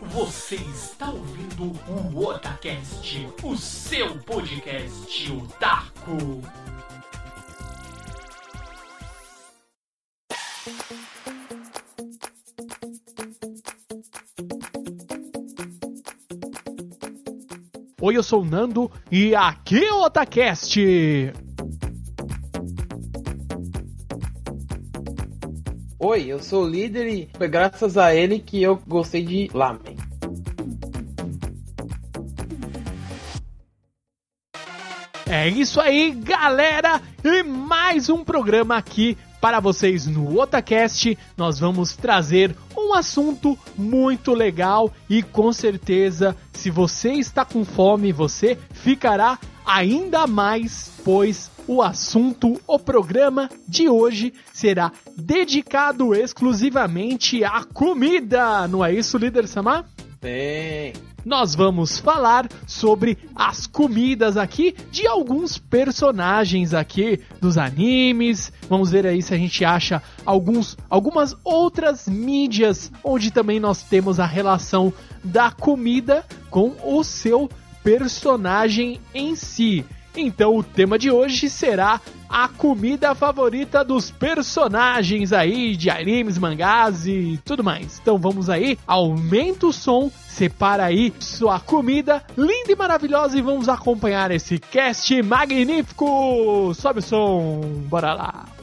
Você está ouvindo o Otacast, o seu podcast otaku. Oi, eu sou o Nando e aqui é o Otacast. Oi, eu sou o líder e foi graças a ele que eu gostei de Lamen. É isso aí, galera! E mais um programa aqui para vocês no Otacast. Nós vamos trazer um assunto muito legal e com certeza, se você está com fome, você ficará ainda mais, pois o assunto, o programa de hoje será dedicado exclusivamente à comida. Não é isso, líder Samar? Sim. Nós vamos falar sobre as comidas aqui de alguns personagens aqui dos animes. Vamos ver aí se a gente acha alguns, algumas outras mídias onde também nós temos a relação da comida com o seu personagem em si. Então o tema de hoje será a comida favorita dos personagens aí de animes, mangás e tudo mais. Então vamos aí, aumenta o som, separa aí sua comida linda e maravilhosa e vamos acompanhar esse cast magnífico. Sobe o som, bora lá.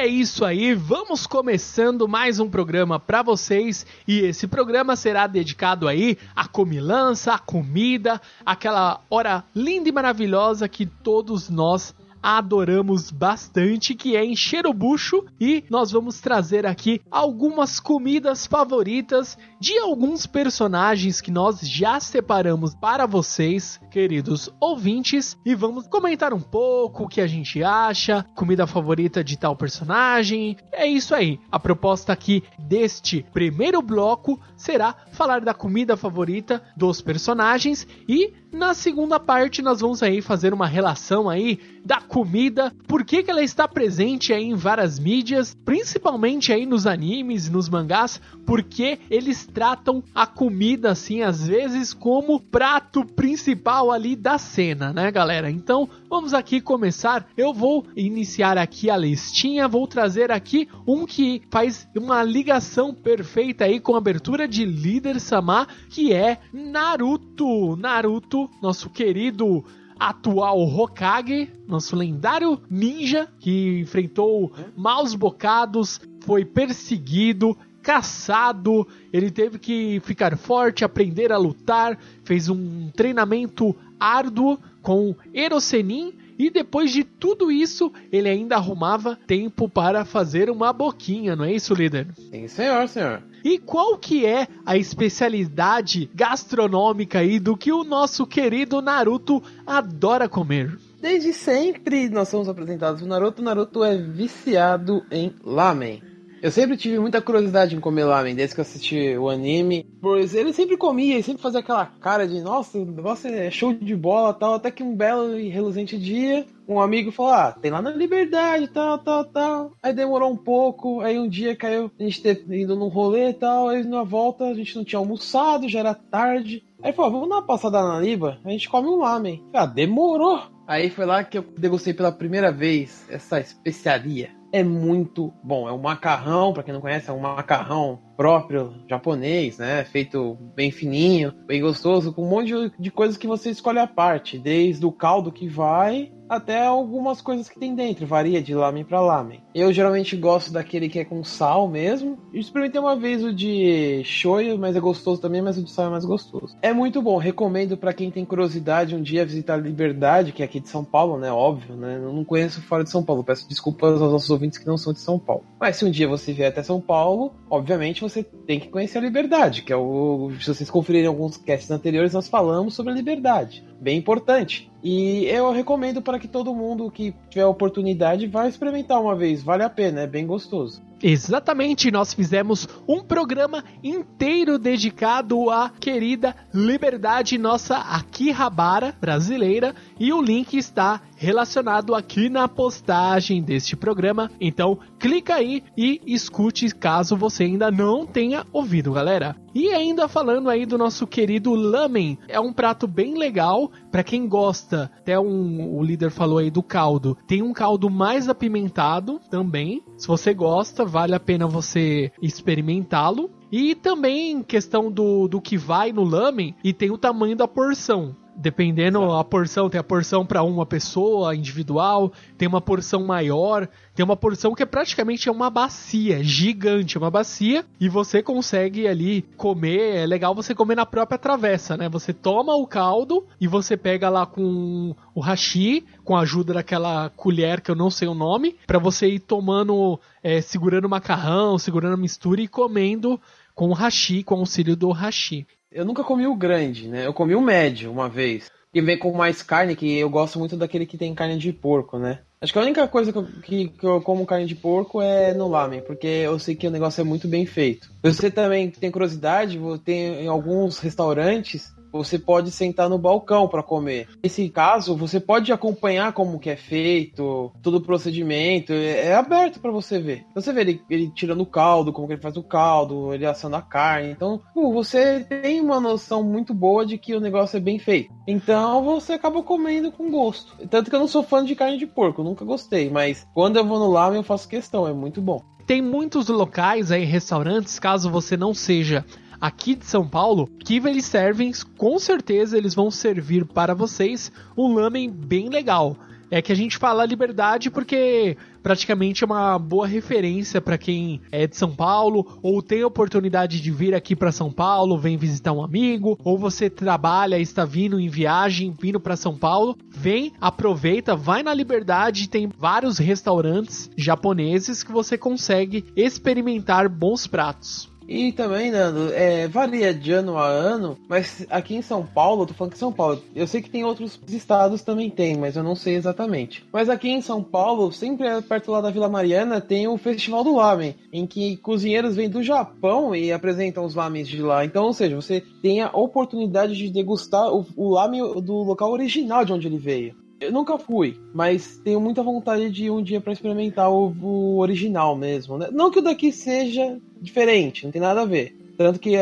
É isso aí, vamos começando mais um programa para vocês. E esse programa será dedicado aí à comilança, à comida, aquela hora linda e maravilhosa que todos nós adoramos bastante, que é encher o bucho e nós vamos trazer aqui algumas comidas favoritas de alguns personagens que nós já separamos para vocês, queridos ouvintes, e vamos comentar um pouco o que a gente acha, comida favorita de tal personagem. É isso aí. A proposta aqui deste primeiro bloco será falar da comida favorita dos personagens e na segunda parte nós vamos aí fazer uma relação aí da comida, por que, que ela está presente aí em várias mídias, principalmente aí nos animes, nos mangás, porque eles tratam a comida assim às vezes como prato principal ali da cena, né, galera? Então, vamos aqui começar. Eu vou iniciar aqui a listinha, vou trazer aqui um que faz uma ligação perfeita aí com a abertura de Líder Sama, que é Naruto. Naruto, nosso querido atual Hokage, nosso lendário ninja que enfrentou maus bocados, foi perseguido, caçado, ele teve que ficar forte, aprender a lutar, fez um treinamento árduo com Erosenin e depois de tudo isso, ele ainda arrumava tempo para fazer uma boquinha, não é isso, líder? Sim, senhor, senhor. E qual que é a especialidade gastronômica aí do que o nosso querido Naruto adora comer? Desde sempre nós somos apresentados o Naruto. Naruto é viciado em lamen. Eu sempre tive muita curiosidade em comer lamen, desde que eu assisti o anime. Pois ele sempre comia e sempre fazia aquela cara de nossa, o negócio é show de bola tal. Até que um belo e reluzente dia, um amigo falou: Ah, tem lá na Liberdade, tal, tal, tal. Aí demorou um pouco, aí um dia caiu a gente ter ido num rolê e tal. Aí na volta a gente não tinha almoçado, já era tarde. Aí falou: Vamos dar uma passada na Liba, a gente come um lamen. Ah, demorou. Aí foi lá que eu degustei pela primeira vez essa especiaria é muito bom. É um macarrão, para quem não conhece, é um macarrão próprio japonês, né? Feito bem fininho, bem gostoso, com um monte de coisas que você escolhe à parte, desde o caldo que vai até algumas coisas que tem dentro, varia de lamen para lamen. Eu geralmente gosto daquele que é com sal mesmo. Eu experimentei uma vez o de shoyu, mas é gostoso também, mas o de sal é mais gostoso. É muito bom, recomendo para quem tem curiosidade um dia visitar Liberdade, que é aqui de São Paulo, né? Óbvio, né? Eu não conheço fora de São Paulo, peço desculpas aos nossos ouvintes que não são de São Paulo. Mas se um dia você vier até São Paulo, obviamente você tem que conhecer a Liberdade, que é o. Se vocês conferirem alguns casts anteriores, nós falamos sobre a Liberdade. Bem importante. E eu recomendo para que todo mundo que tiver oportunidade vá experimentar uma vez. Vale a pena, é bem gostoso. Exatamente, nós fizemos um programa inteiro dedicado à querida Liberdade, nossa Akihabara brasileira, e o link está relacionado aqui na postagem deste programa. Então, clica aí e escute caso você ainda não tenha ouvido, galera. E ainda falando aí do nosso querido lamen, é um prato bem legal para quem gosta. Até um, o líder falou aí do caldo. Tem um caldo mais apimentado também. Se você gosta, vale a pena você experimentá-lo. E também questão do, do que vai no lamen e tem o tamanho da porção. Dependendo a porção, tem a porção para uma pessoa individual, tem uma porção maior, tem uma porção que é praticamente é uma bacia gigante, uma bacia, e você consegue ali comer. É legal você comer na própria travessa, né? Você toma o caldo e você pega lá com o hashi, com a ajuda daquela colher que eu não sei o nome, para você ir tomando, é, segurando o macarrão, segurando a mistura e comendo com o hashi, com o auxílio do hashi. Eu nunca comi o grande, né? Eu comi o médio uma vez. E vem com mais carne, que eu gosto muito daquele que tem carne de porco, né? Acho que a única coisa que eu, que, que eu como carne de porco é no lamen, porque eu sei que o negócio é muito bem feito. Você também tem curiosidade, tem em alguns restaurantes você pode sentar no balcão para comer. Nesse caso, você pode acompanhar como que é feito, todo o procedimento, é, é aberto para você ver. Então, você vê ele, ele tirando o caldo, como que ele faz o caldo, ele assando a carne. Então, você tem uma noção muito boa de que o negócio é bem feito. Então, você acaba comendo com gosto. Tanto que eu não sou fã de carne de porco, nunca gostei, mas quando eu vou no lamen eu faço questão, é muito bom. Tem muitos locais aí, restaurantes, caso você não seja aqui de São Paulo, que eles servem, com certeza eles vão servir para vocês um lamen bem legal. É que a gente fala liberdade porque praticamente é uma boa referência para quem é de São Paulo ou tem a oportunidade de vir aqui para São Paulo, vem visitar um amigo, ou você trabalha está vindo em viagem, vindo para São Paulo, vem, aproveita, vai na Liberdade, tem vários restaurantes japoneses que você consegue experimentar bons pratos. E também, Nando, é, varia de ano a ano, mas aqui em São Paulo, eu tô falando que São Paulo, eu sei que tem outros estados também tem, mas eu não sei exatamente. Mas aqui em São Paulo, sempre perto lá da Vila Mariana, tem o Festival do Lamen, em que cozinheiros vêm do Japão e apresentam os lamens de lá. Então, ou seja, você tem a oportunidade de degustar o, o lamen do local original de onde ele veio. Eu nunca fui, mas tenho muita vontade de ir um dia para experimentar o, o, original mesmo. Né? Não que o daqui seja diferente, não tem nada a ver. Tanto que,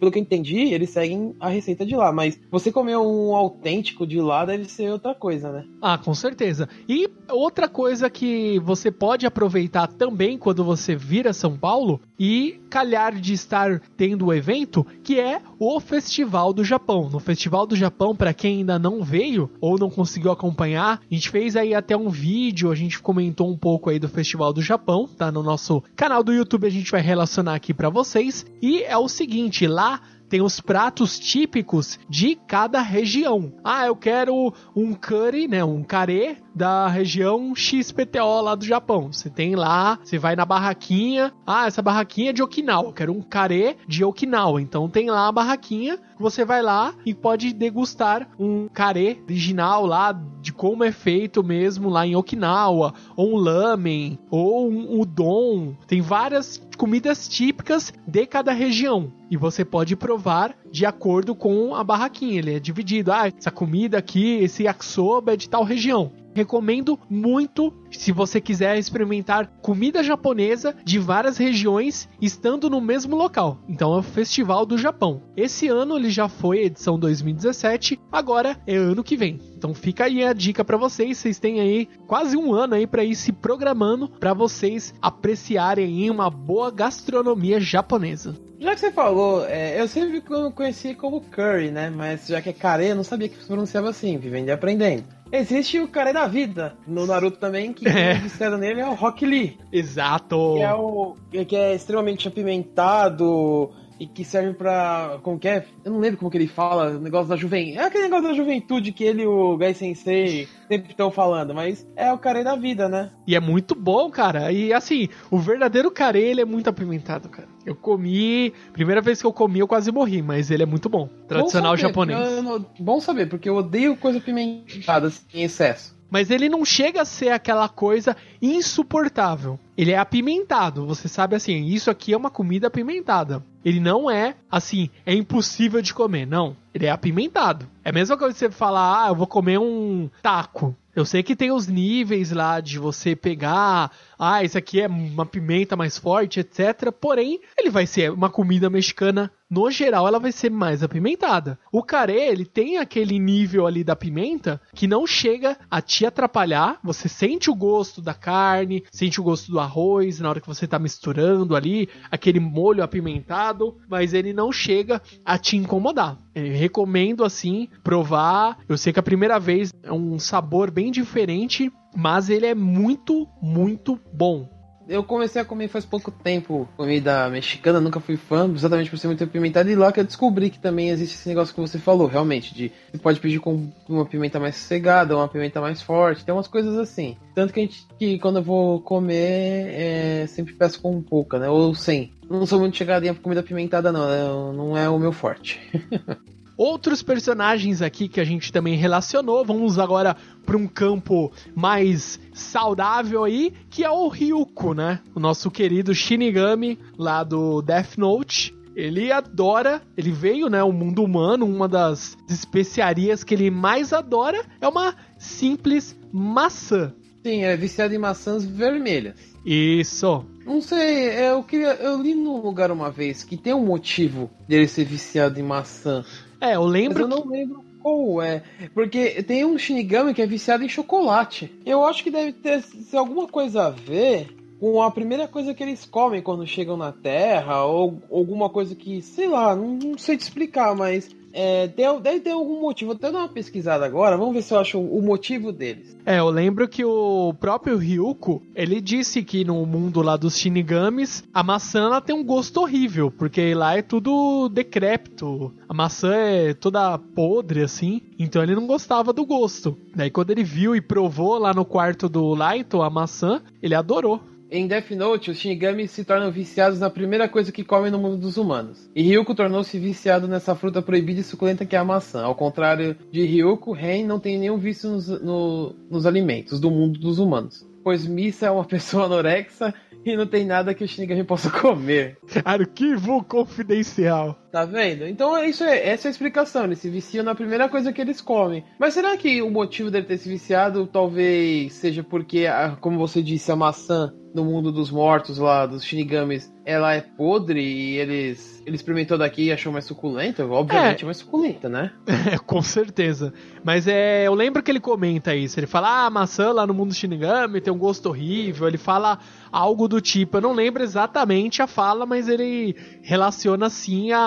pelo que eu entendi, eles seguem a receita de lá. Mas você comer um autêntico de lá deve ser outra coisa, né? Ah, com certeza. E outra coisa que você pode aproveitar também quando você vir a São Paulo e calhar de estar tendo o evento, que é o Festival do Japão. No Festival do Japão, para quem ainda não veio ou não conseguiu acompanhar, a gente fez aí até um vídeo, a gente comentou um pouco aí do Festival do Japão, tá no nosso canal do YouTube, a gente vai relacionar aqui para vocês. E é o seguinte, lá tem os pratos típicos de cada região. Ah, eu quero um curry, né, um carê da região XPTO lá do Japão. Você tem lá, você vai na barraquinha. Ah, essa barraquinha é de Okinawa. Eu quero um carê de Okinawa. Então tem lá a barraquinha. Você vai lá e pode degustar um carê original lá de como é feito mesmo lá em Okinawa, ou um lamen, ou um udon. Tem várias comidas típicas de cada região e você pode provar de acordo com a barraquinha. Ele é dividido. Ah, essa comida aqui, esse yakisoba é de tal região. Recomendo muito se você quiser experimentar comida japonesa de várias regiões estando no mesmo local. Então é o Festival do Japão. Esse ano ele já foi edição 2017, agora é ano que vem. Então fica aí a dica para vocês, vocês têm aí quase um ano aí para ir se programando para vocês apreciarem uma boa gastronomia japonesa. Já que você falou, é, eu sempre conheci como curry, né? Mas já que é care, eu não sabia que pronunciava assim, vivendo e aprendendo. Existe o cara da vida no Naruto também, que é. disseram nele é o Rock Lee. Exato. Que é, o, que é extremamente apimentado e que serve pra. Como que é? Eu não lembro como que ele fala, o negócio da juventude. É aquele negócio da juventude que ele e o Gai Sensei sempre estão falando, mas é o carê da vida, né? E é muito bom, cara. E assim, o verdadeiro carê, ele é muito apimentado, cara. Eu comi. Primeira vez que eu comi, eu quase morri, mas ele é muito bom. Tradicional bom saber, japonês. eu não- bom saber, porque eu odeio coisa pimentada assim, em excesso. Mas ele não chega a ser aquela coisa insuportável. Ele é apimentado. Você sabe assim, isso aqui é uma comida apimentada. Ele não é assim, é impossível de comer. Não. Ele é apimentado. É a mesma coisa que você falar, ah, eu vou comer um taco. Eu sei que tem os níveis lá de você pegar, ah, isso aqui é uma pimenta mais forte, etc. Porém, ele vai ser uma comida mexicana, no geral, ela vai ser mais apimentada. O carê, ele tem aquele nível ali da pimenta que não chega a te atrapalhar. Você sente o gosto da carne, sente o gosto do arroz na hora que você tá misturando ali, aquele molho apimentado, mas ele não chega a te incomodar. Eu recomendo assim provar. Eu sei que a primeira vez é um sabor bem diferente, mas ele é muito, muito bom. Eu comecei a comer faz pouco tempo comida mexicana, nunca fui fã, exatamente por ser muito apimentada, e lá que eu descobri que também existe esse negócio que você falou, realmente, de você pode pedir com uma pimenta mais sossegada, uma pimenta mais forte, tem umas coisas assim. Tanto que a gente, que quando eu vou comer, é, sempre peço com pouca, né, ou sem. Não sou muito chegado em comida apimentada não, né? não é o meu forte. Outros personagens aqui que a gente também relacionou, vamos agora para um campo mais saudável aí, que é o Ryuko, né? O nosso querido Shinigami lá do Death Note. Ele adora, ele veio, né, o mundo humano, uma das especiarias que ele mais adora é uma simples maçã. Sim, é viciado em maçãs vermelhas. Isso. Não sei, é, eu queria. Eu li num lugar uma vez que tem um motivo dele ser viciado em maçã. É, eu Mas lembro eu não lembro qual é. Porque tem um Shinigami que é viciado em chocolate. Eu acho que deve ter alguma coisa a ver com a primeira coisa que eles comem quando chegam na Terra, ou alguma coisa que, sei lá, não, não sei te explicar, mas é, tem- deve ter algum motivo. Vou dar uma pesquisada agora, vamos ver se eu acho o motivo deles. É, eu lembro que o próprio Ryuko, ele disse que no mundo lá dos Shinigamis, a maçã ela tem um gosto horrível, porque lá é tudo decrépito. A maçã é toda podre, assim, então ele não gostava do gosto. Daí quando ele viu e provou lá no quarto do Laito a maçã, ele adorou. Em Death Note, os Shinigami se tornam viciados na primeira coisa que comem no mundo dos humanos. E Ryuko tornou-se viciado nessa fruta proibida e suculenta que é a maçã. Ao contrário de Ryuko, Ren não tem nenhum vício nos, no- nos alimentos do mundo dos humanos. Pois Misa é uma pessoa anorexa e não tem nada que o Shinigami possa comer. Arquivo confidencial. Tá vendo? Então é isso é, essa é a explicação. Eles se viciam na primeira coisa que eles comem. Mas será que o motivo dele ter se viciado talvez seja porque, a- como você disse, a maçã no mundo dos mortos lá, dos Shinigamis, ela é podre e eles ele experimentou daqui e achou mais suculenta? Obviamente é mais suculenta, né? É, com certeza. Mas é, eu lembro que ele comenta isso. Ele fala, ah, a maçã lá no mundo Shinigami tem um gosto horrível. Ele fala algo do tipo. Eu não lembro exatamente a fala, mas ele relaciona sim a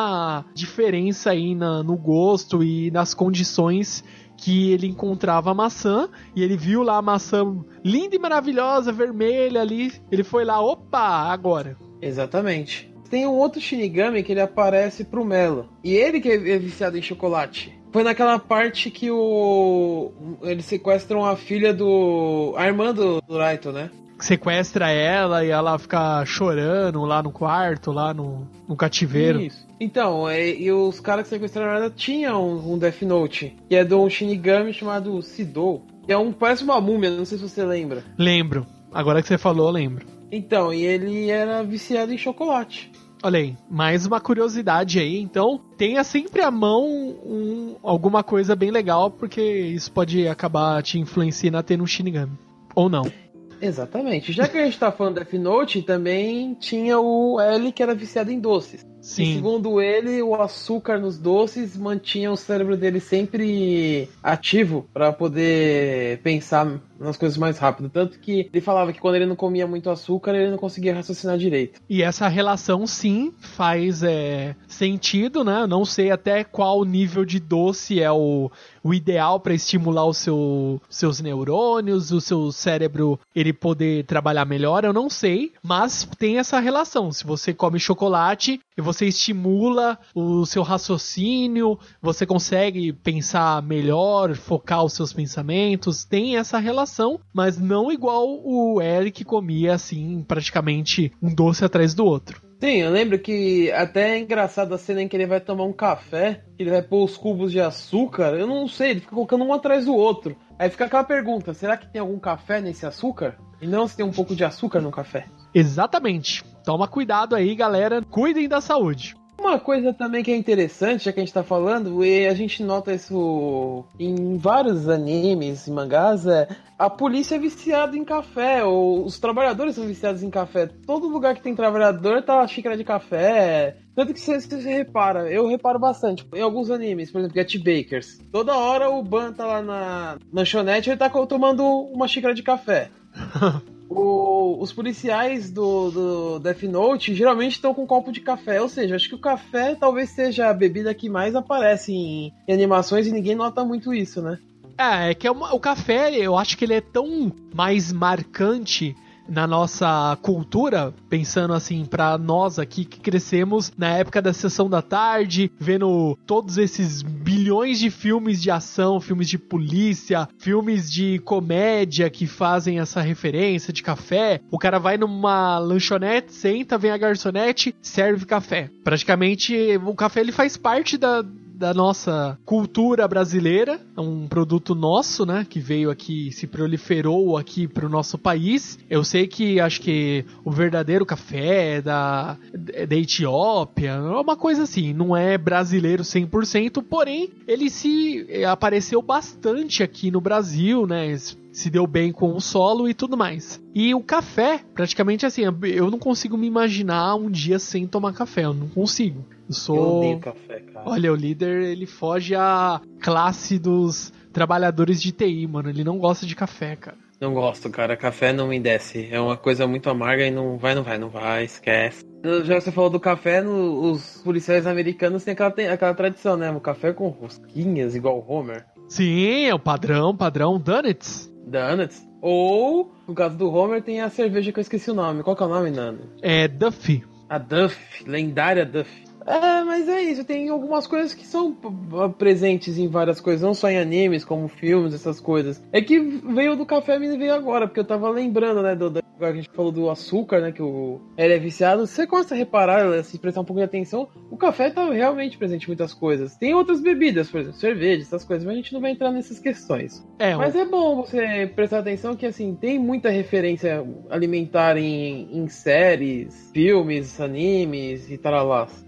diferença aí na- no gosto e nas condições que ele encontrava a maçã e ele viu lá a maçã linda e maravilhosa, vermelha ali. Ele foi lá, opa, agora. Exatamente. Tem um outro Shinigami que ele aparece pro Melo. E ele que é viciado em chocolate. Foi naquela parte que o. Eles sequestram a filha do. A irmã do Raito, né? Sequestra ela e ela fica chorando lá no quarto, lá no, no cativeiro. Isso. Então, é, e os caras que sequestraram ela tinham um, um Death Note. Que é de um Shinigami chamado Sidou. Que é um. Parece uma múmia, não sei se você lembra. Lembro. Agora que você falou, lembro. Então, e ele era viciado em chocolate. Olha aí, mais uma curiosidade aí. Então, tenha sempre à mão um- alguma coisa bem legal, porque isso pode acabar te influenciando a ter um Shinigami. Ou não. Exatamente. Já que a gente tá falando de Death Note, também tinha o L que era viciado em doces. E Sim. segundo ele, o açúcar nos doces mantinha o cérebro dele sempre ativo para poder pensar nas coisas mais rápido. Tanto que ele falava que quando ele não comia muito açúcar, ele não conseguia raciocinar direito. E essa relação sim faz é, sentido, né? Eu não sei até qual nível de doce é o, o ideal para estimular o seu, seus neurônios, o seu cérebro ele poder trabalhar melhor, eu não sei, mas tem essa relação. Se você come chocolate, e você estimula o seu raciocínio, você consegue pensar melhor, focar os seus pensamentos, tem essa relação, mas não igual o Eric comia assim, praticamente um doce atrás do outro. Sim, eu lembro que até é engraçado a cena em que ele vai tomar um café, que ele vai pôr os cubos de açúcar, eu não sei, ele fica colocando um atrás do outro. Aí fica aquela pergunta: será que tem algum café nesse açúcar? E não se tem um pouco de açúcar no café. Exatamente. Toma cuidado aí, galera. Cuidem da saúde. Uma coisa também que é interessante, já que a gente tá falando, e a gente nota isso em vários animes e mangás, é a polícia é viciada em café, ou os trabalhadores são viciados em café. Todo lugar que tem trabalhador tá uma xícara de café. Tanto que você, você repara, eu reparo bastante. Em alguns animes, por exemplo, Get Bakers. Toda hora o Ban tá lá na lanchonete e ele tá tomando uma xícara de café. Os policiais do, do Death Note geralmente estão com um copo de café, ou seja, acho que o café talvez seja a bebida que mais aparece em, em animações e ninguém nota muito isso, né? É, é que é uma, o café, eu acho que ele é tão mais marcante na nossa cultura, pensando assim para nós aqui que crescemos na época da sessão da tarde, vendo todos esses bilhões de filmes de ação, filmes de polícia, filmes de comédia que fazem essa referência de café. O cara vai numa lanchonete, senta, vem a garçonete, serve café. Praticamente o café ele faz parte da da nossa cultura brasileira, é um produto nosso, né, que veio aqui, se proliferou aqui para o nosso país. Eu sei que acho que o verdadeiro café é da, é da Etiópia, é uma coisa assim, não é brasileiro 100%, porém ele se é, apareceu bastante aqui no Brasil, né, se deu bem com o solo e tudo mais. E o café, praticamente assim, eu não consigo me imaginar um dia sem tomar café, eu não consigo. Eu sou. Eu odeio café, cara. Olha, o líder ele foge à classe dos trabalhadores de TI, mano. Ele não gosta de café, cara. Não gosto, cara. Café não me desce. É uma coisa muito amarga e não vai, não vai, não vai, esquece. Já você falou do café, no, os policiais americanos têm aquela, tem aquela tradição, né? O café com rosquinhas, igual o Homer. Sim, é o padrão, padrão Donuts. Donuts. Ou, no caso do Homer, tem a cerveja que eu esqueci o nome. Qual que é o nome, Nando? É Duffy. A Duff, lendária Duff. É, mas é isso. Tem algumas coisas que são presentes em várias coisas, não só em animes, como filmes, essas coisas. É que veio do café me veio agora, porque eu tava lembrando, né, do, do a gente falou do açúcar, né, que o ele é viciado. Você começa a reparar, se prestar um pouco de atenção, o café tá realmente presente em muitas coisas. Tem outras bebidas, por exemplo, cerveja, essas coisas, mas a gente não vai entrar nessas questões. É, mas é bom você prestar atenção que, assim, tem muita referência alimentar em, em séries, filmes, animes e tal.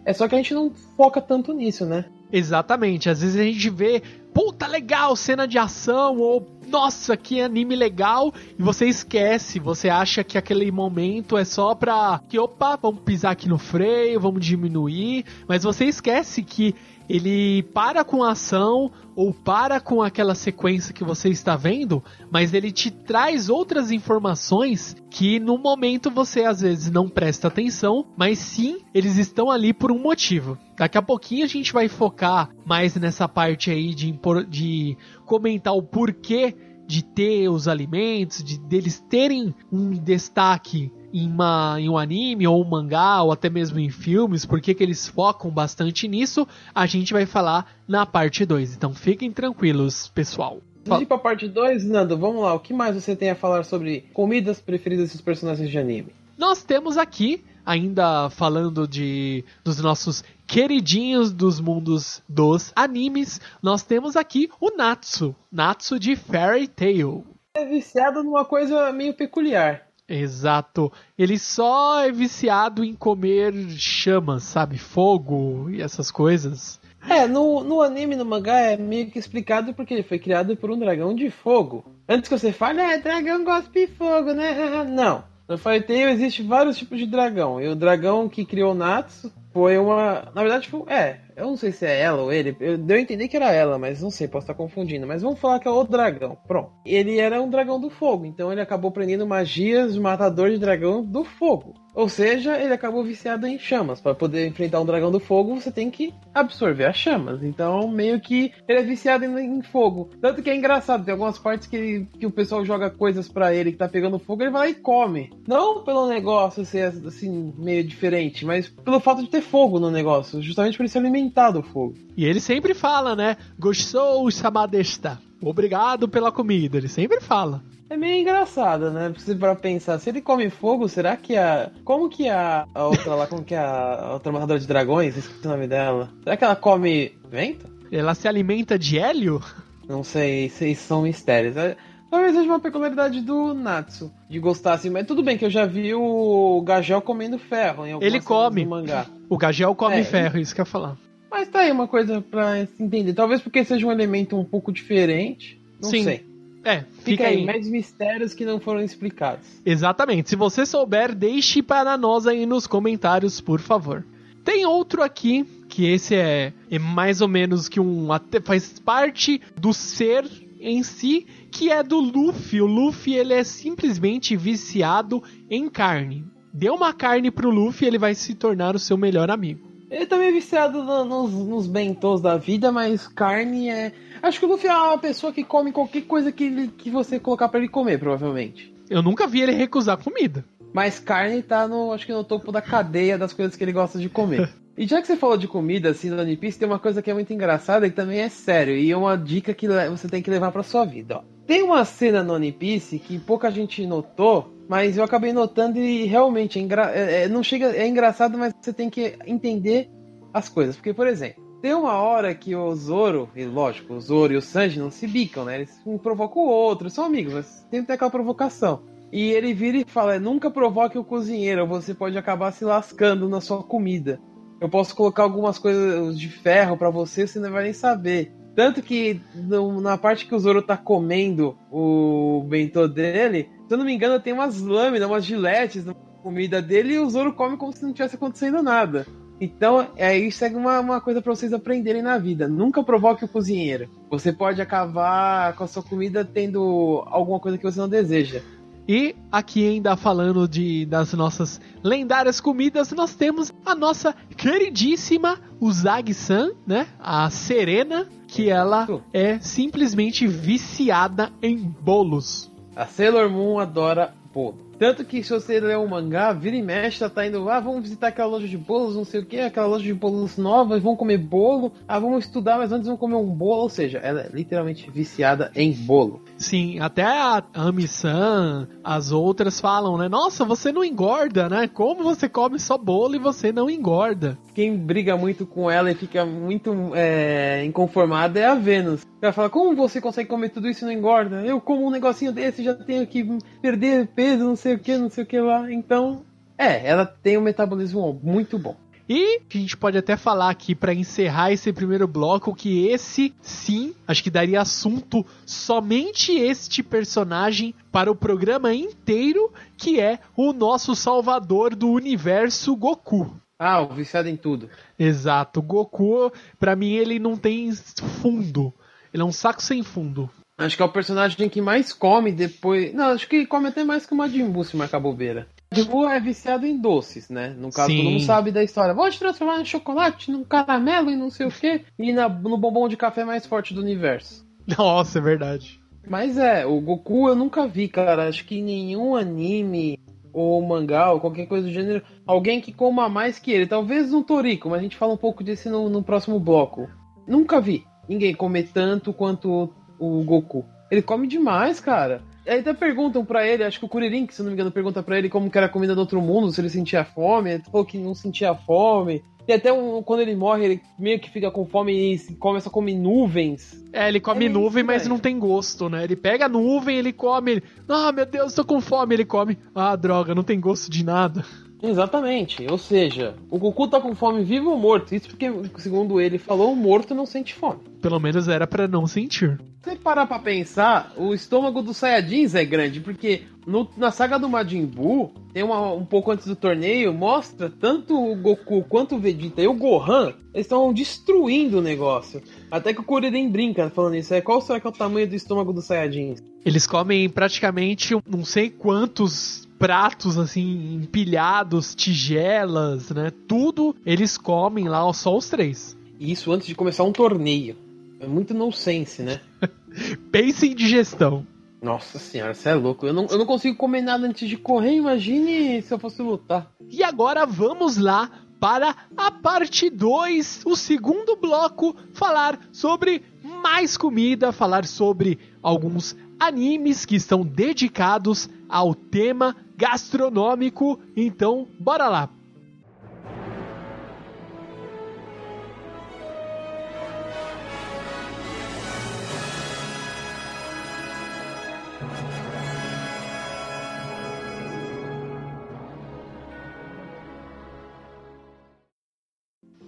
É só que a gente não foca tanto nisso, né? Exatamente. Às vezes a gente vê, puta legal, cena de ação, ou nossa, que anime legal, e você esquece, você acha que aquele momento é só pra que, opa, vamos pisar aqui no freio, vamos diminuir, mas você esquece que ele para com a ação ou para com aquela sequência que você está vendo, mas ele te traz outras informações que no momento você às vezes não presta atenção, mas sim eles estão ali por um motivo. Daqui a pouquinho a gente vai focar mais nessa parte aí de, de comentar o porquê de ter os alimentos, de deles terem um destaque em, uma, em um anime ou um mangá ou até mesmo em filmes, porque que eles focam bastante nisso, a gente vai falar na parte 2. Então fiquem tranquilos, pessoal. Antes de ir pra parte 2, Nando, vamos lá. O que mais você tem a falar sobre comidas preferidas dos personagens de anime? Nós temos aqui, ainda falando de dos nossos queridinhos dos mundos dos animes, nós temos aqui o Natsu. Natsu de Fairy Tail. É viciado numa coisa meio peculiar. Exato. Ele só é viciado em comer chamas, sabe? Fogo e essas coisas. É, no, no anime, no mangá, é meio que explicado porque ele foi criado por um dragão de fogo. Antes que você fale, é, dragão gosta de fogo, né? Não. No Fairy Tail existe vários tipos de dragão. E o dragão que criou Natsu foi uma. Na verdade, foi, é. Eu não sei se é ela ou ele. Eu deu a entender que era ela, mas não sei, posso estar confundindo. Mas vamos falar que é o dragão. Pronto. Ele era um dragão do fogo, então ele acabou aprendendo magias de matador de dragão do fogo. Ou seja, ele acabou viciado em chamas. Para poder enfrentar um dragão do fogo, você tem que absorver as chamas. Então, meio que ele é viciado em, em fogo. Tanto que é engraçado, tem algumas partes que, que o pessoal joga coisas para ele que tá pegando fogo, ele vai lá e come. Não pelo negócio ser assim, meio diferente, mas pelo fato de ter fogo no negócio. Justamente por ele se alimentar do fogo. E ele sempre fala, né? Gostou, Samadesta. Obrigado pela comida. Ele sempre fala. É meio engraçado, né? Pra pensar, se ele come fogo, será que a. Como que a, a outra lá, como que a, a outra matadora de dragões, esqueci o nome dela. Será que ela come vento? Ela se alimenta de hélio? Não sei, isso são mistérios. É, talvez seja uma peculiaridade do Natsu, de gostar assim, mas tudo bem que eu já vi o Gagel comendo ferro em Ele come. mangá. O Gagel come é, ferro, isso que eu ia falar. Mas tá aí uma coisa pra entender. Talvez porque seja um elemento um pouco diferente. Não Sim. sei. É, fica, fica aí, aí mais mistérios que não foram explicados. Exatamente. Se você souber, deixe para nós aí nos comentários, por favor. Tem outro aqui, que esse é, é mais ou menos que um. faz parte do ser em si, que é do Luffy. O Luffy ele é simplesmente viciado em carne. Dê uma carne pro Luffy, ele vai se tornar o seu melhor amigo. Ele também é viciado no, nos, nos bentos da vida, mas carne é. Acho que o Luffy é uma pessoa que come qualquer coisa que, ele, que você colocar para ele comer, provavelmente. Eu nunca vi ele recusar comida. Mas carne tá no, acho que no topo da cadeia das coisas que ele gosta de comer. e já que você falou de comida, assim, no One Piece, tem uma coisa que é muito engraçada e também é sério. E é uma dica que você tem que levar pra sua vida, ó. Tem uma cena no One Piece que pouca gente notou, mas eu acabei notando e realmente é, engra... é, é, não chega, é engraçado, mas você tem que entender as coisas. Porque, por exemplo, tem uma hora que o Zoro, e lógico, o Zoro e o Sanji não se bicam, né? Eles um provocam o outro, são amigos, mas tem que ter aquela provocação. E ele vira e fala: nunca provoque o cozinheiro, você pode acabar se lascando na sua comida. Eu posso colocar algumas coisas de ferro para você, você não vai nem saber. Tanto que no, na parte que o Zoro tá comendo o bentô dele, se eu não me engano, tem umas lâminas, umas giletes na comida dele e o Zoro come como se não tivesse acontecendo nada. Então, é isso é uma, uma coisa para vocês aprenderem na vida. Nunca provoque o cozinheiro. Você pode acabar com a sua comida tendo alguma coisa que você não deseja. E aqui ainda falando de das nossas lendárias comidas, nós temos a nossa queridíssima Uzagi-san, né? A Serena, que ela é simplesmente viciada em bolos. A Sailor Moon adora bolo. Tanto que se você ler um mangá, vira e mexe, tá, tá indo, ah, vamos visitar aquela loja de bolos, não sei o que, aquela loja de bolos novas, vamos comer bolo, ah, vamos estudar, mas antes vamos comer um bolo, ou seja, ela é literalmente viciada em bolo. Sim, até a Ami-san, as outras falam, né, nossa, você não engorda, né, como você come só bolo e você não engorda? Quem briga muito com ela e fica muito é, inconformada é a Vênus. Ela fala, como você consegue comer tudo isso e não engorda? Eu como um negocinho desse já tenho que perder peso, não sei sei o que, não sei o que lá. Então, é, ela tem um metabolismo muito bom. E a gente pode até falar aqui para encerrar esse primeiro bloco que esse sim, acho que daria assunto somente este personagem para o programa inteiro, que é o nosso salvador do universo Goku. Ah, o viciado em tudo. Exato. Goku, para mim ele não tem fundo. Ele é um saco sem fundo. Acho que é o personagem que mais come depois. Não, acho que come até mais que o Majin Buu, se marcar bobeira. Majin Buu é viciado em doces, né? No caso, Sim. todo mundo sabe da história. Vou te transformar em chocolate, num caramelo e não sei o quê. E na, no bombom de café mais forte do universo. Nossa, é verdade. Mas é, o Goku eu nunca vi, cara. Acho que nenhum anime ou mangá ou qualquer coisa do gênero, alguém que coma mais que ele. Talvez um Toriko, mas a gente fala um pouco disso no, no próximo bloco. Nunca vi ninguém comer tanto quanto o Goku. Ele come demais, cara. Aí até perguntam para ele, acho que o Kuririn, que se não me engano, pergunta para ele como que era a comida do outro mundo, se ele sentia fome. Ele falou que não sentia fome. E até um, quando ele morre, ele meio que fica com fome e começa a comer nuvens. É, ele come é nuvem, mas não tem gosto, né? Ele pega a nuvem, ele come. Ele, ah, meu Deus, tô com fome. Ele come. Ah, droga, não tem gosto de nada. Exatamente. Ou seja, o Goku tá com fome vivo ou morto? Isso porque, segundo ele falou, o morto não sente fome. Pelo menos era para não sentir. Você parar pra pensar, o estômago dos Saiyajins é grande, porque no, na saga do Majin Buu, tem uma, um pouco antes do torneio, mostra tanto o Goku quanto o Vegeta e o Gohan, eles estão destruindo o negócio. Até que o Kuririn brinca falando isso, é qual será que é o tamanho do estômago dos Saiyajins? Eles comem praticamente não sei quantos pratos assim empilhados, tigelas, né? Tudo eles comem lá, só os três. Isso antes de começar um torneio. É muito nonsense, né? Pense em digestão. Nossa senhora, você é louco. Eu não, eu não consigo comer nada antes de correr. Imagine se eu fosse lutar. E agora vamos lá para a parte 2, o segundo bloco, falar sobre mais comida, falar sobre alguns animes que estão dedicados ao tema gastronômico. Então, bora lá.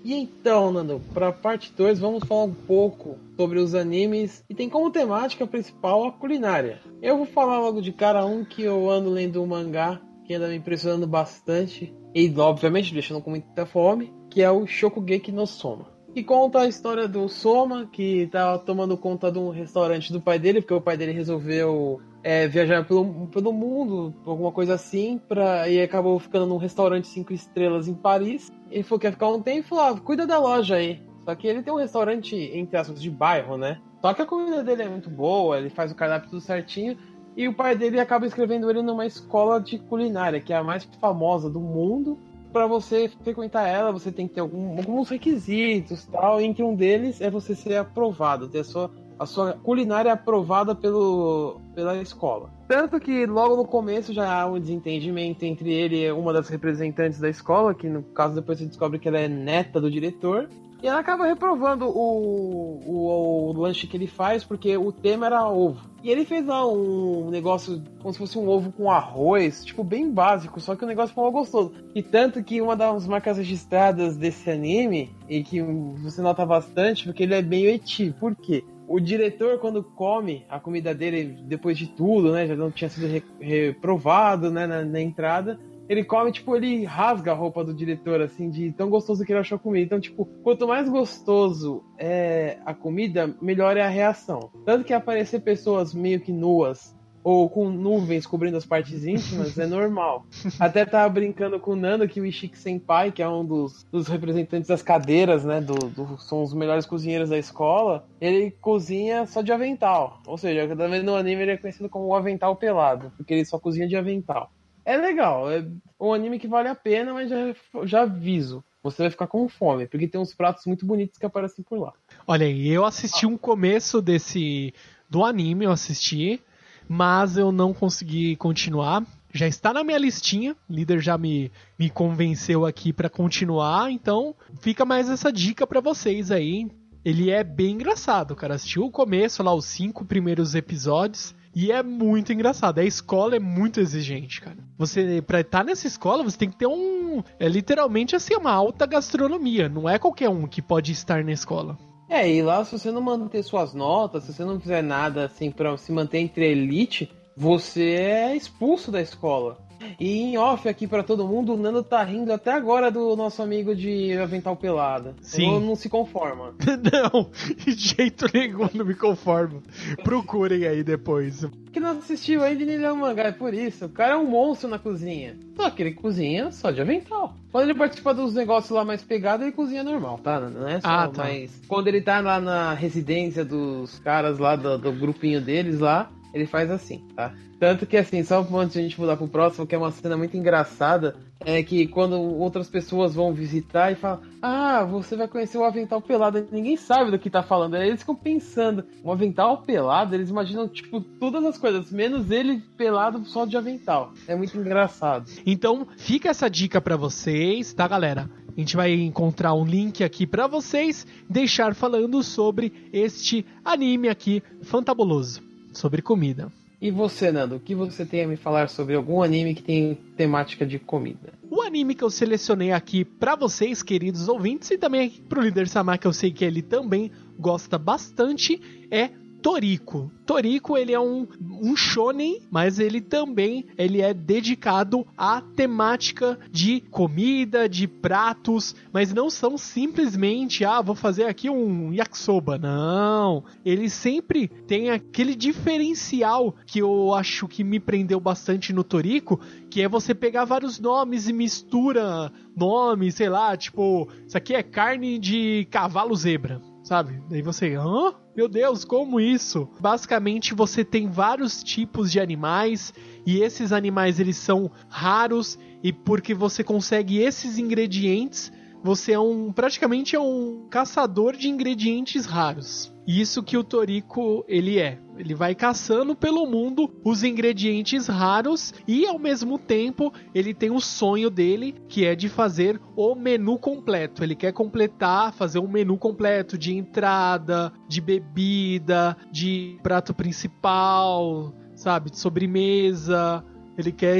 E então, Nando, para parte 2 vamos falar um pouco sobre os animes e tem como temática principal a culinária. Eu vou falar logo de cara um que eu ando lendo um mangá que anda me impressionando bastante e obviamente deixando com muita fome, que é o Shokugeki no Soma. Que conta a história do Soma, que tá tomando conta de um restaurante do pai dele, porque o pai dele resolveu é, viajar pelo, pelo mundo, alguma coisa assim, pra, e acabou ficando num restaurante cinco estrelas em Paris. Ele falou que ia ficar um tempo e falou: ah, cuida da loja aí. Só que ele tem um restaurante, entre aspas, de bairro, né? Só que a comida dele é muito boa, ele faz o cardápio tudo certinho. E o pai dele acaba escrevendo ele numa escola de culinária, que é a mais famosa do mundo. Para você frequentar ela, você tem que ter algum, alguns requisitos tal. Entre um deles é você ser aprovado, ter a sua, a sua culinária aprovada pelo, pela escola. Tanto que logo no começo já há um desentendimento entre ele e uma das representantes da escola, que no caso depois você descobre que ela é neta do diretor. E ela acaba reprovando o, o, o, lanche que ele faz, porque o tema era ovo. E ele fez lá um negócio como se fosse um ovo com arroz, tipo, bem básico, só que o negócio ficou gostoso. E tanto que uma das marcas registradas desse anime, e que você nota bastante, porque ele é meio eti. Por quê? O diretor, quando come a comida dele, depois de tudo, né? Já não tinha sido re reprovado, né? Na, na, entrada. Ele come, tipo, ele rasga a roupa do diretor, assim, de tão gostoso que ele achou a comida. Então, tipo, quanto mais gostoso é a comida, melhor é a reação. Tanto que aparecer pessoas meio que nuas ou com nuvens cobrindo as partes íntimas, é normal. Até tava brincando com o Nando que o Ishiki Senpai, que é um dos, dos representantes das cadeiras, né, do, do, são os melhores cozinheiros da escola, ele cozinha só de avental. Ou seja, também no anime ele é conhecido como o avental pelado, porque ele só cozinha de avental. É legal, é um anime que vale a pena, mas já, já aviso. Você vai ficar com fome, porque tem uns pratos muito bonitos que aparecem por lá. Olha aí, eu assisti um começo desse do anime, eu assisti mas eu não consegui continuar. Já está na minha listinha, o líder já me, me convenceu aqui para continuar, então fica mais essa dica para vocês aí. Ele é bem engraçado, cara. Assistiu o começo, lá, os cinco primeiros episódios. E é muito engraçado. A escola é muito exigente, cara. Você, pra estar nessa escola, você tem que ter um. É literalmente assim, uma alta gastronomia. Não é qualquer um que pode estar na escola. É, e lá se você não manter suas notas, se você não fizer nada assim para se manter entre elite, você é expulso da escola. E em off aqui para todo mundo, o Nando tá rindo até agora do nosso amigo de Avental Pelada. Sim. Não, não se conforma. não, de jeito nenhum não me conformo. Procurem aí depois. Que não assistiu ainda nem leu mangá, é por isso. O cara é um monstro na cozinha. Só que ele cozinha só de avental. Quando ele participa dos negócios lá mais pegados, ele cozinha normal, tá? Não é só ah, tá. mais. Quando ele tá lá na residência dos caras lá, do, do grupinho deles lá, ele faz assim, tá? Tanto que assim, só antes de a gente mudar pro próximo, que é uma cena muito engraçada, é que quando outras pessoas vão visitar e falam, ah, você vai conhecer o avental pelado, ninguém sabe do que tá falando. Aí eles ficam pensando, um avental pelado, eles imaginam, tipo, todas as coisas, menos ele pelado só de avental. É muito engraçado. Então, fica essa dica para vocês, tá, galera? A gente vai encontrar um link aqui para vocês, deixar falando sobre este anime aqui fantabuloso, sobre comida. E você, Nando, o que você tem a me falar sobre algum anime que tem temática de comida? O anime que eu selecionei aqui para vocês, queridos ouvintes, e também pro líder Samar, que eu sei que ele também gosta bastante, é Toriko. Toriko, ele é um, um shonen, mas ele também ele é dedicado à temática de comida, de pratos, mas não são simplesmente, ah, vou fazer aqui um yakisoba. Não, ele sempre tem aquele diferencial que eu acho que me prendeu bastante no Toriko, que é você pegar vários nomes e mistura nomes, sei lá, tipo, isso aqui é carne de cavalo zebra sabe? Daí você, hã? Meu Deus, como isso? Basicamente você tem vários tipos de animais e esses animais eles são raros e porque você consegue esses ingredientes, você é um praticamente é um caçador de ingredientes raros. Isso que o Toriko ele é. Ele vai caçando pelo mundo os ingredientes raros e ao mesmo tempo ele tem o sonho dele que é de fazer o menu completo. Ele quer completar, fazer um menu completo de entrada, de bebida, de prato principal, sabe, de sobremesa ele quer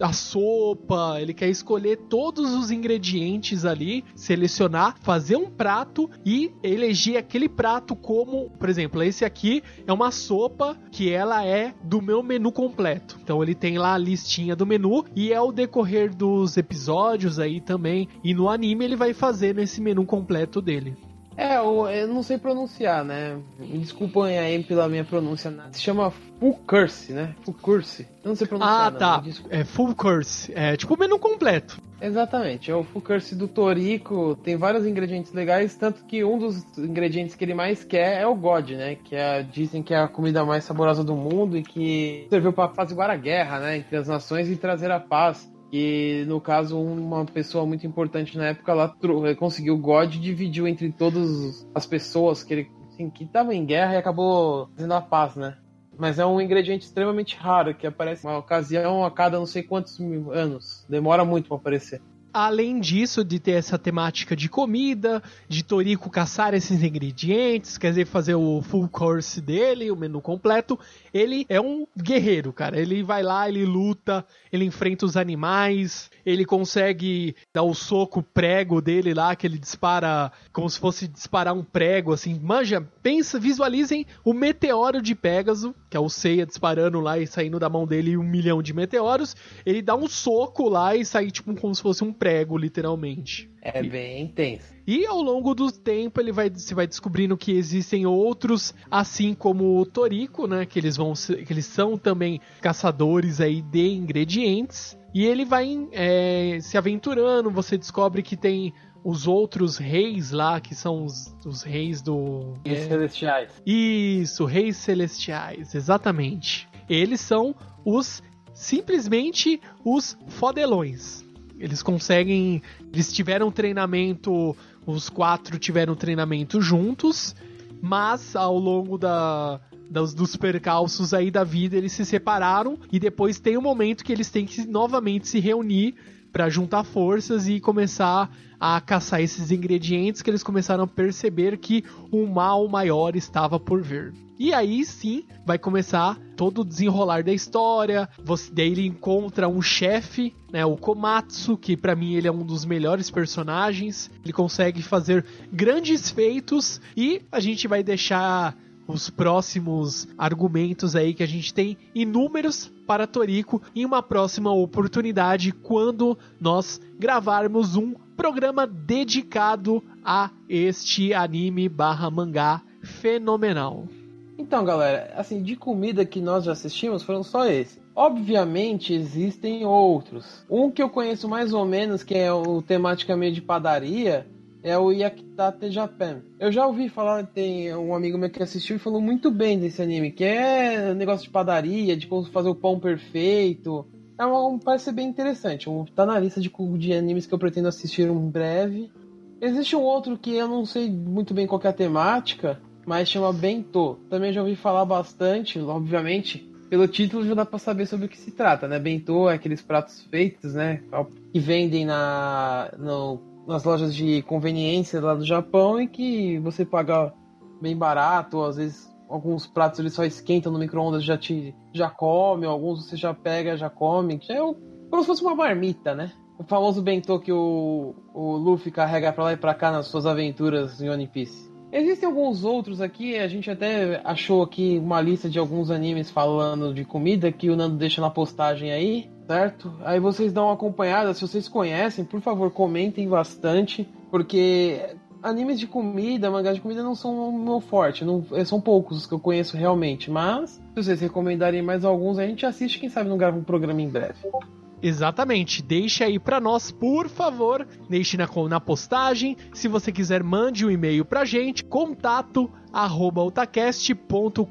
a sopa, ele quer escolher todos os ingredientes ali, selecionar, fazer um prato e eleger aquele prato como, por exemplo, esse aqui é uma sopa que ela é do meu menu completo. Então ele tem lá a listinha do menu e ao decorrer dos episódios aí também e no anime ele vai fazendo esse menu completo dele. É, eu, eu não sei pronunciar, né? Me desculpem aí pela minha pronúncia. Se chama Full Curse, né? Full Curse. Eu não sei pronunciar. Ah, tá. É Full Curse. É tipo o menu completo. Exatamente. É o Full Curse do Torico. Tem vários ingredientes legais, tanto que um dos ingredientes que ele mais quer é o God, né? Que é, dizem que é a comida mais saborosa do mundo e que serviu para fazer a guerra, né? Entre as nações e trazer a paz. E no caso, uma pessoa muito importante na época lá conseguiu o God e dividiu entre todas as pessoas que ele assim, que estavam em guerra e acabou fazendo a paz, né? Mas é um ingrediente extremamente raro que aparece uma ocasião a cada não sei quantos mil anos. Demora muito para aparecer além disso, de ter essa temática de comida, de Toriko caçar esses ingredientes, quer dizer, fazer o full course dele, o menu completo, ele é um guerreiro, cara. Ele vai lá, ele luta, ele enfrenta os animais, ele consegue dar o soco prego dele lá, que ele dispara como se fosse disparar um prego, assim. Manja, pensa, visualizem o meteoro de Pégaso, que é o Seiya disparando lá e saindo da mão dele um milhão de meteoros. Ele dá um soco lá e sai, tipo, como se fosse um prego literalmente. É bem intenso. E ao longo do tempo ele vai se vai descobrindo que existem outros, assim como o Toriko, né? Que eles vão que eles são também caçadores aí de ingredientes. E ele vai é, se aventurando. Você descobre que tem os outros reis lá, que são os, os reis do. Reis é... celestiais. Isso, reis celestiais, exatamente. Eles são os simplesmente os fodelões. Eles conseguem. Eles tiveram treinamento. Os quatro tiveram treinamento juntos, mas ao longo da, dos, dos percalços aí da vida eles se separaram e depois tem um momento que eles têm que novamente se reunir para juntar forças e começar a caçar esses ingredientes que eles começaram a perceber que um mal maior estava por vir. E aí sim vai começar todo o desenrolar da história. Você daí ele encontra um chefe, né, o Komatsu, que para mim ele é um dos melhores personagens. Ele consegue fazer grandes feitos e a gente vai deixar os próximos argumentos aí que a gente tem inúmeros para Toriko em uma próxima oportunidade quando nós gravarmos um programa dedicado a este anime barra mangá fenomenal. Então, galera, assim, de comida que nós já assistimos foram só esse. Obviamente existem outros. Um que eu conheço mais ou menos, que é o temática meio de padaria, é o Yakitate Japan. Eu já ouvi falar, tem um amigo meu que assistiu e falou muito bem desse anime, que é negócio de padaria, de como fazer o pão perfeito. É um, parece bem interessante. Um, tá na lista de, de animes que eu pretendo assistir em breve. Existe um outro que eu não sei muito bem qual é a temática, mas chama Bento. Também já ouvi falar bastante, obviamente. Pelo título já dá pra saber sobre o que se trata, né? Bento é aqueles pratos feitos, né? Que vendem na, no nas lojas de conveniência lá do Japão e que você paga bem barato, às vezes alguns pratos eles só esquentam no micro-ondas já te já come, alguns você já pega, já come, que é como se fosse uma marmita, né? O famoso bentô que o, o Luffy carrega pra lá e pra cá nas suas aventuras em One Piece. Existem alguns outros aqui, a gente até achou aqui uma lista de alguns animes falando de comida que o Nando deixa na postagem aí, certo? Aí vocês dão uma acompanhada, se vocês conhecem, por favor, comentem bastante, porque animes de comida, mangás de comida não são o meu forte, não, são poucos os que eu conheço realmente, mas se vocês recomendarem mais alguns, a gente assiste, quem sabe não grava um programa em breve. Exatamente. Deixe aí para nós, por favor. Deixe na, na postagem. Se você quiser, mande um e-mail pra gente. Contato arroba otacast.com.br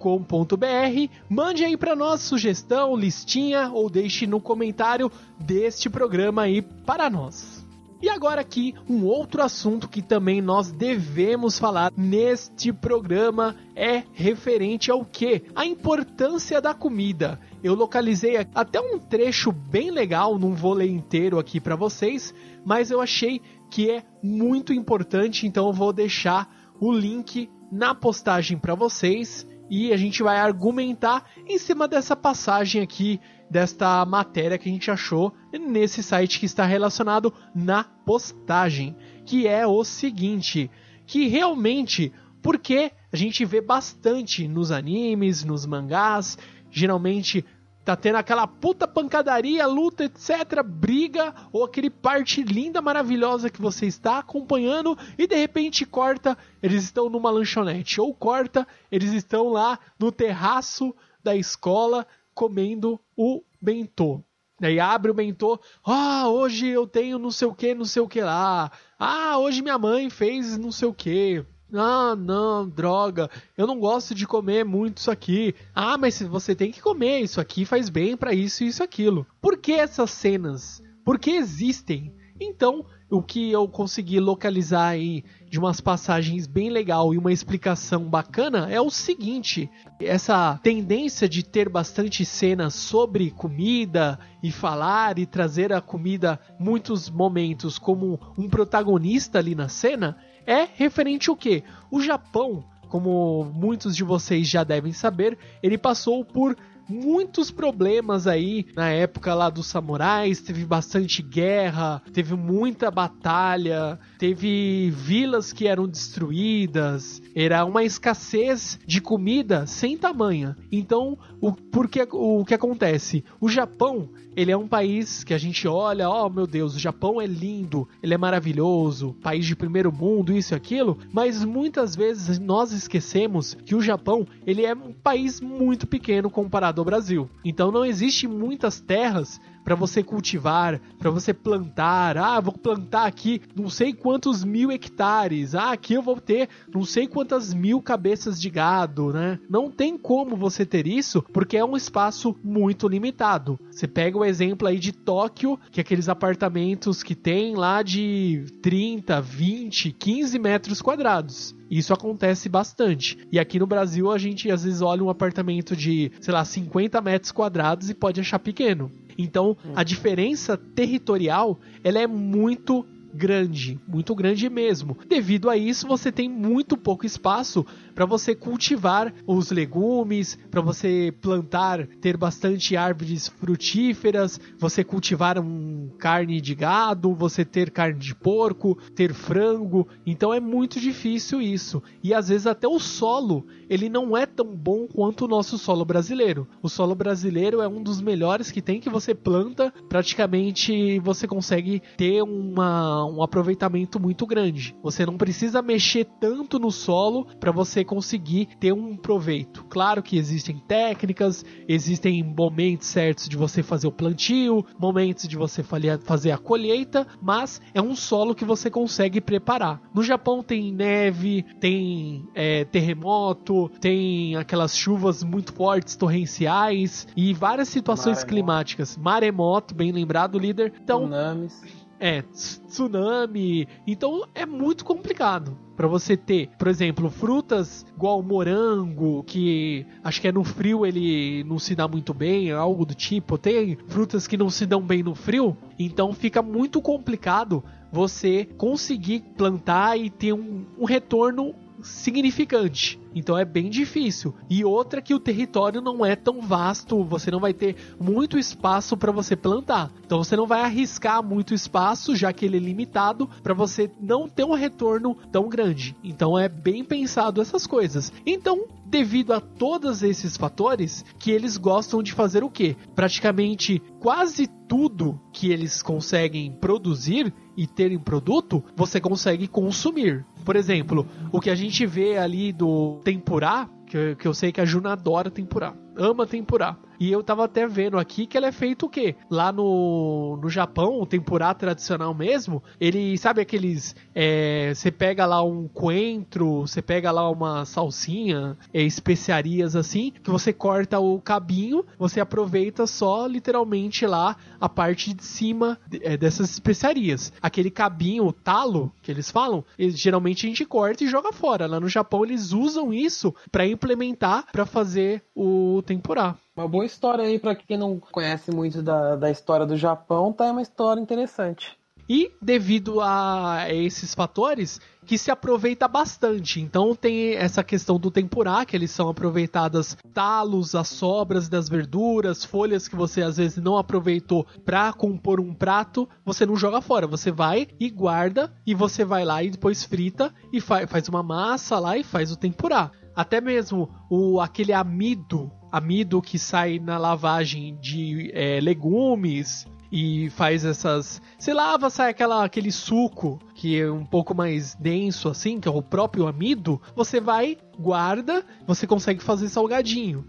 Mande aí para nós sugestão, listinha ou deixe no comentário deste programa aí para nós. E agora aqui, um outro assunto que também nós devemos falar neste programa é referente ao que? A importância da comida. Eu localizei até um trecho bem legal, não vou ler inteiro aqui para vocês, mas eu achei que é muito importante, então eu vou deixar o link na postagem para vocês e a gente vai argumentar em cima dessa passagem aqui desta matéria que a gente achou nesse site que está relacionado na postagem, que é o seguinte, que realmente porque a gente vê bastante nos animes, nos mangás, geralmente tá tendo aquela puta pancadaria, luta, etc, briga ou aquele parte linda, maravilhosa que você está acompanhando e de repente corta, eles estão numa lanchonete. Ou corta, eles estão lá no terraço da escola comendo o bentô. Aí abre o bentô, ah, hoje eu tenho não sei o que, não sei o que lá. Ah, hoje minha mãe fez não sei o que. Ah, não, droga, eu não gosto de comer muito isso aqui. Ah, mas você tem que comer, isso aqui faz bem para isso e isso aquilo. Por que essas cenas? Por que existem? Então, o que eu consegui localizar aí de umas passagens bem legal e uma explicação bacana é o seguinte: essa tendência de ter bastante cenas sobre comida e falar e trazer a comida muitos momentos como um protagonista ali na cena é referente ao que? O Japão, como muitos de vocês já devem saber, ele passou por muitos problemas aí na época lá dos samurais, teve bastante guerra, teve muita batalha, teve vilas que eram destruídas, era uma escassez de comida sem tamanha. Então, o porque o que acontece? O Japão, ele é um país que a gente olha, oh meu Deus, o Japão é lindo, ele é maravilhoso, país de primeiro mundo, isso e aquilo, mas muitas vezes nós esquecemos que o Japão, ele é um país muito pequeno comparado ao Brasil. Então não existe muitas terras para você cultivar, para você plantar. Ah, vou plantar aqui não sei quantos mil hectares. Ah, aqui eu vou ter não sei quantas mil cabeças de gado, né? Não tem como você ter isso porque é um espaço muito limitado. Você pega o exemplo aí de Tóquio, que é aqueles apartamentos que tem lá de 30, 20, 15 metros quadrados. Isso acontece bastante. E aqui no Brasil a gente às vezes olha um apartamento de, sei lá, 50 metros quadrados e pode achar pequeno. Então, a diferença territorial, ela é muito grande, muito grande mesmo. Devido a isso, você tem muito pouco espaço para você cultivar os legumes, para você plantar, ter bastante árvores frutíferas, você cultivar um carne de gado, você ter carne de porco, ter frango. Então é muito difícil isso. E às vezes até o solo, ele não é tão bom quanto o nosso solo brasileiro. O solo brasileiro é um dos melhores que tem que você planta, praticamente você consegue ter uma, um aproveitamento muito grande. Você não precisa mexer tanto no solo para você conseguir ter um proveito. Claro que existem técnicas, existem momentos certos de você fazer o plantio, momentos de você fazer a colheita, mas é um solo que você consegue preparar. No Japão tem neve, tem é, terremoto, tem aquelas chuvas muito fortes, torrenciais e várias situações maremoto. climáticas. Maremoto, bem lembrado, líder. Então, Tsunamis. É, tsunami. Então é muito complicado para você ter, por exemplo, frutas igual morango, que acho que é no frio ele não se dá muito bem, algo do tipo. Tem frutas que não se dão bem no frio, então fica muito complicado você conseguir plantar e ter um, um retorno significante. Então é bem difícil. E outra que o território não é tão vasto, você não vai ter muito espaço para você plantar. Então você não vai arriscar muito espaço, já que ele é limitado, para você não ter um retorno tão grande. Então é bem pensado essas coisas. Então, devido a todos esses fatores, que eles gostam de fazer o quê? Praticamente quase tudo que eles conseguem produzir e ter em produto, você consegue consumir. Por exemplo, o que a gente vê ali do tempurá, que, eu sei que a Juna adora tempurá, ama tempurá. E eu tava até vendo aqui que ela é feito o quê? Lá no, no Japão, o tempurá tradicional mesmo, ele, sabe aqueles. É, você pega lá um coentro, você pega lá uma salsinha, é, especiarias assim, que você corta o cabinho, você aproveita só literalmente lá a parte de cima é, dessas especiarias. Aquele cabinho, o talo, que eles falam, geralmente a gente corta e joga fora. Lá no Japão eles usam isso para implementar para fazer o tempurá. Uma boa história aí para quem não conhece muito da, da história do Japão, tá é uma história interessante. E devido a esses fatores, que se aproveita bastante. Então tem essa questão do tempurá, que eles são aproveitadas talos, as sobras das verduras, folhas que você às vezes não aproveitou para compor um prato, você não joga fora, você vai e guarda e você vai lá e depois frita e fa faz uma massa lá e faz o tempurá. Até mesmo o aquele amido amido que sai na lavagem de é, legumes e faz essas. Você lava, sai aquela, aquele suco que é um pouco mais denso, assim, que é o próprio amido. Você vai, guarda, você consegue fazer salgadinho.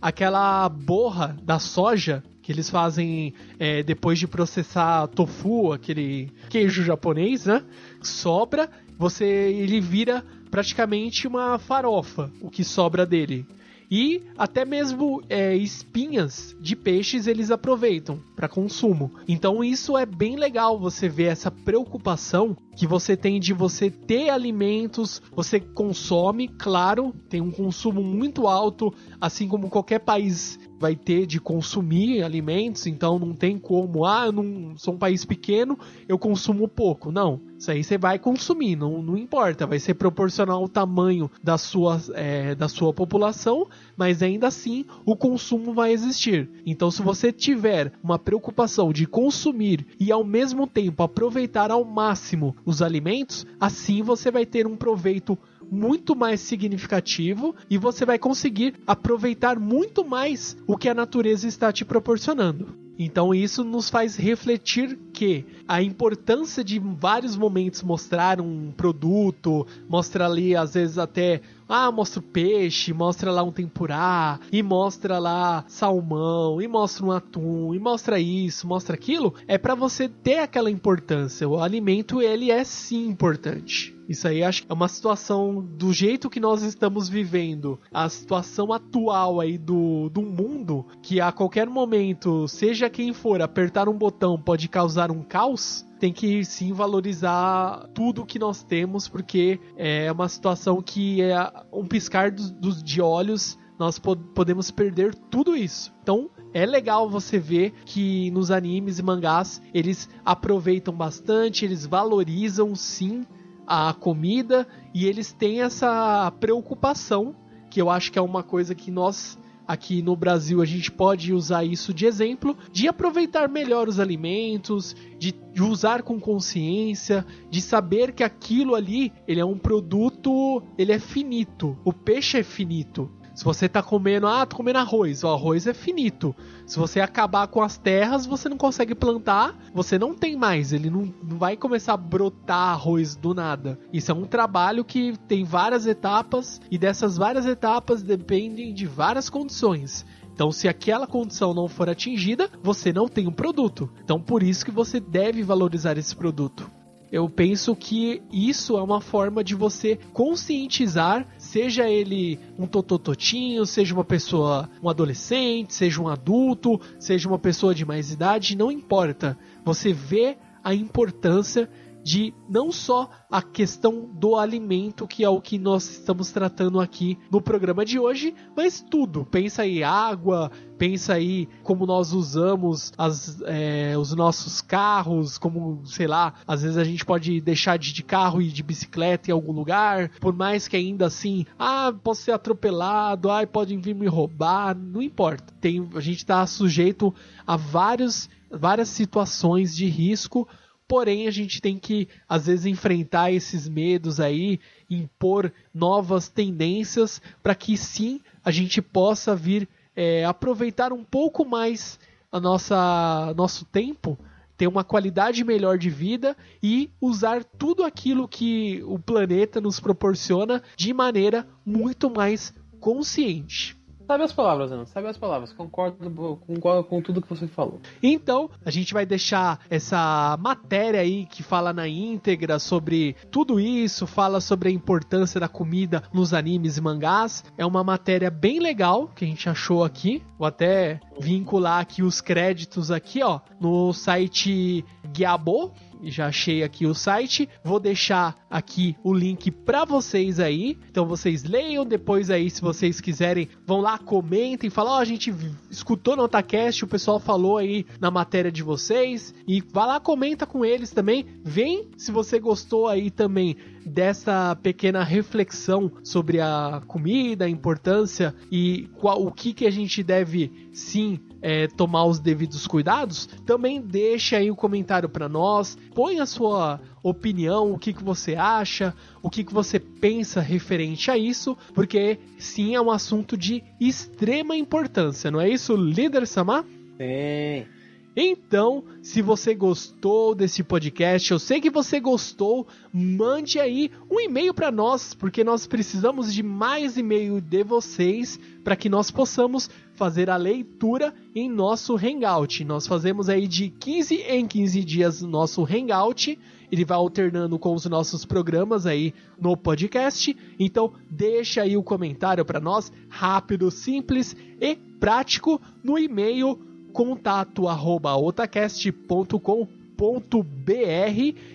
Aquela borra da soja que eles fazem é, depois de processar tofu, aquele queijo japonês, né? Sobra, você ele vira praticamente uma farofa, o que sobra dele. E até mesmo é, espinhas de peixes eles aproveitam para consumo. Então isso é bem legal você ver essa preocupação que você tem de você ter alimentos, você consome, claro, tem um consumo muito alto, assim como qualquer país vai ter de consumir alimentos, então não tem como, ah, eu não sou um país pequeno, eu consumo pouco. Não, isso aí você vai consumir, não, não importa, vai ser proporcional ao tamanho da sua, é, da sua população, mas ainda assim o consumo vai existir. Então, se você tiver uma preocupação de consumir e ao mesmo tempo aproveitar ao máximo os alimentos, assim você vai ter um proveito muito mais significativo e você vai conseguir aproveitar muito mais o que a natureza está te proporcionando. Então isso nos faz refletir que a importância de vários momentos mostrar um produto, mostra ali às vezes até ah, mostra o peixe, mostra lá um tempurá, e mostra lá salmão, e mostra um atum, e mostra isso, mostra aquilo, é para você ter aquela importância. O alimento ele é sim importante. Isso aí acho que é uma situação do jeito que nós estamos vivendo, a situação atual aí do, do mundo, que a qualquer momento, seja quem for, apertar um botão pode causar um caos tem que sim valorizar tudo que nós temos, porque é uma situação que é um piscar dos, dos de olhos nós podemos perder tudo isso. Então, é legal você ver que nos animes e mangás eles aproveitam bastante, eles valorizam sim a comida e eles têm essa preocupação, que eu acho que é uma coisa que nós aqui no Brasil a gente pode usar isso de exemplo, de aproveitar melhor os alimentos, de, de usar com consciência, de saber que aquilo ali, ele é um produto, ele é finito. O peixe é finito. Se você tá comendo, ah, tô comendo arroz, o arroz é finito. Se você acabar com as terras, você não consegue plantar, você não tem mais, ele não, não vai começar a brotar arroz do nada. Isso é um trabalho que tem várias etapas e dessas várias etapas dependem de várias condições. Então, se aquela condição não for atingida, você não tem um produto. Então, por isso que você deve valorizar esse produto. Eu penso que isso é uma forma de você conscientizar, seja ele um totototinho, seja uma pessoa, um adolescente, seja um adulto, seja uma pessoa de mais idade, não importa. Você vê a importância de não só a questão do alimento, que é o que nós estamos tratando aqui no programa de hoje, mas tudo. Pensa aí água, pensa aí como nós usamos as, é, os nossos carros, como, sei lá, às vezes a gente pode deixar de, de carro e de bicicleta em algum lugar, por mais que ainda assim, ah, posso ser atropelado, ah, podem vir me roubar, não importa. Tem, a gente está sujeito a vários, várias situações de risco Porém, a gente tem que, às vezes, enfrentar esses medos aí, impor novas tendências para que sim a gente possa vir é, aproveitar um pouco mais a nossa nosso tempo, ter uma qualidade melhor de vida e usar tudo aquilo que o planeta nos proporciona de maneira muito mais consciente. Sabe as palavras, Ana, sabe as palavras. Concordo com, com tudo que você falou. Então, a gente vai deixar essa matéria aí que fala na íntegra sobre tudo isso, fala sobre a importância da comida nos animes e mangás. É uma matéria bem legal que a gente achou aqui. Vou até vincular aqui os créditos aqui, ó, no site Guiabo, já achei aqui o site. Vou deixar aqui o link para vocês aí. Então vocês leiam depois aí, se vocês quiserem, vão lá, comentem, falam, ó, oh, a gente escutou no Otacast, o pessoal falou aí na matéria de vocês. E vá lá, comenta com eles também. Vem se você gostou aí também dessa pequena reflexão sobre a comida, a importância e qual, o que, que a gente deve sim é, tomar os devidos cuidados, também deixe aí um comentário para nós, põe a sua opinião, o que, que você acha, o que, que você pensa referente a isso, porque sim é um assunto de extrema importância, não é isso, líder Samar? Sim. Então, se você gostou desse podcast, eu sei que você gostou, mande aí um e-mail para nós, porque nós precisamos de mais e-mail de vocês para que nós possamos fazer a leitura em nosso Hangout. Nós fazemos aí de 15 em 15 dias nosso Hangout. Ele vai alternando com os nossos programas aí no podcast. Então, deixa aí o comentário para nós, rápido, simples e prático no e-mail contato arroba otacast.com.br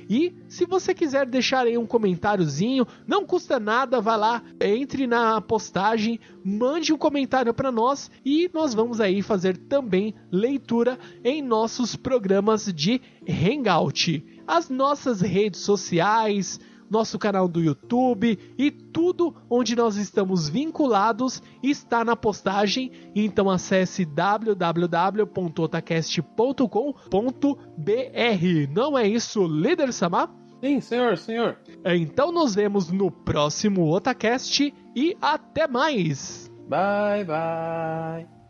e se você quiser deixar aí um comentáriozinho, não custa nada, vá lá, entre na postagem, mande um comentário para nós e nós vamos aí fazer também leitura em nossos programas de Hangout. As nossas redes sociais, nosso canal do YouTube e tudo onde nós estamos vinculados está na postagem. Então acesse www.otacast.com.br. Não é isso, líder Samar? Sim, senhor, senhor. Então nos vemos no próximo Otacast e até mais. Bye, bye.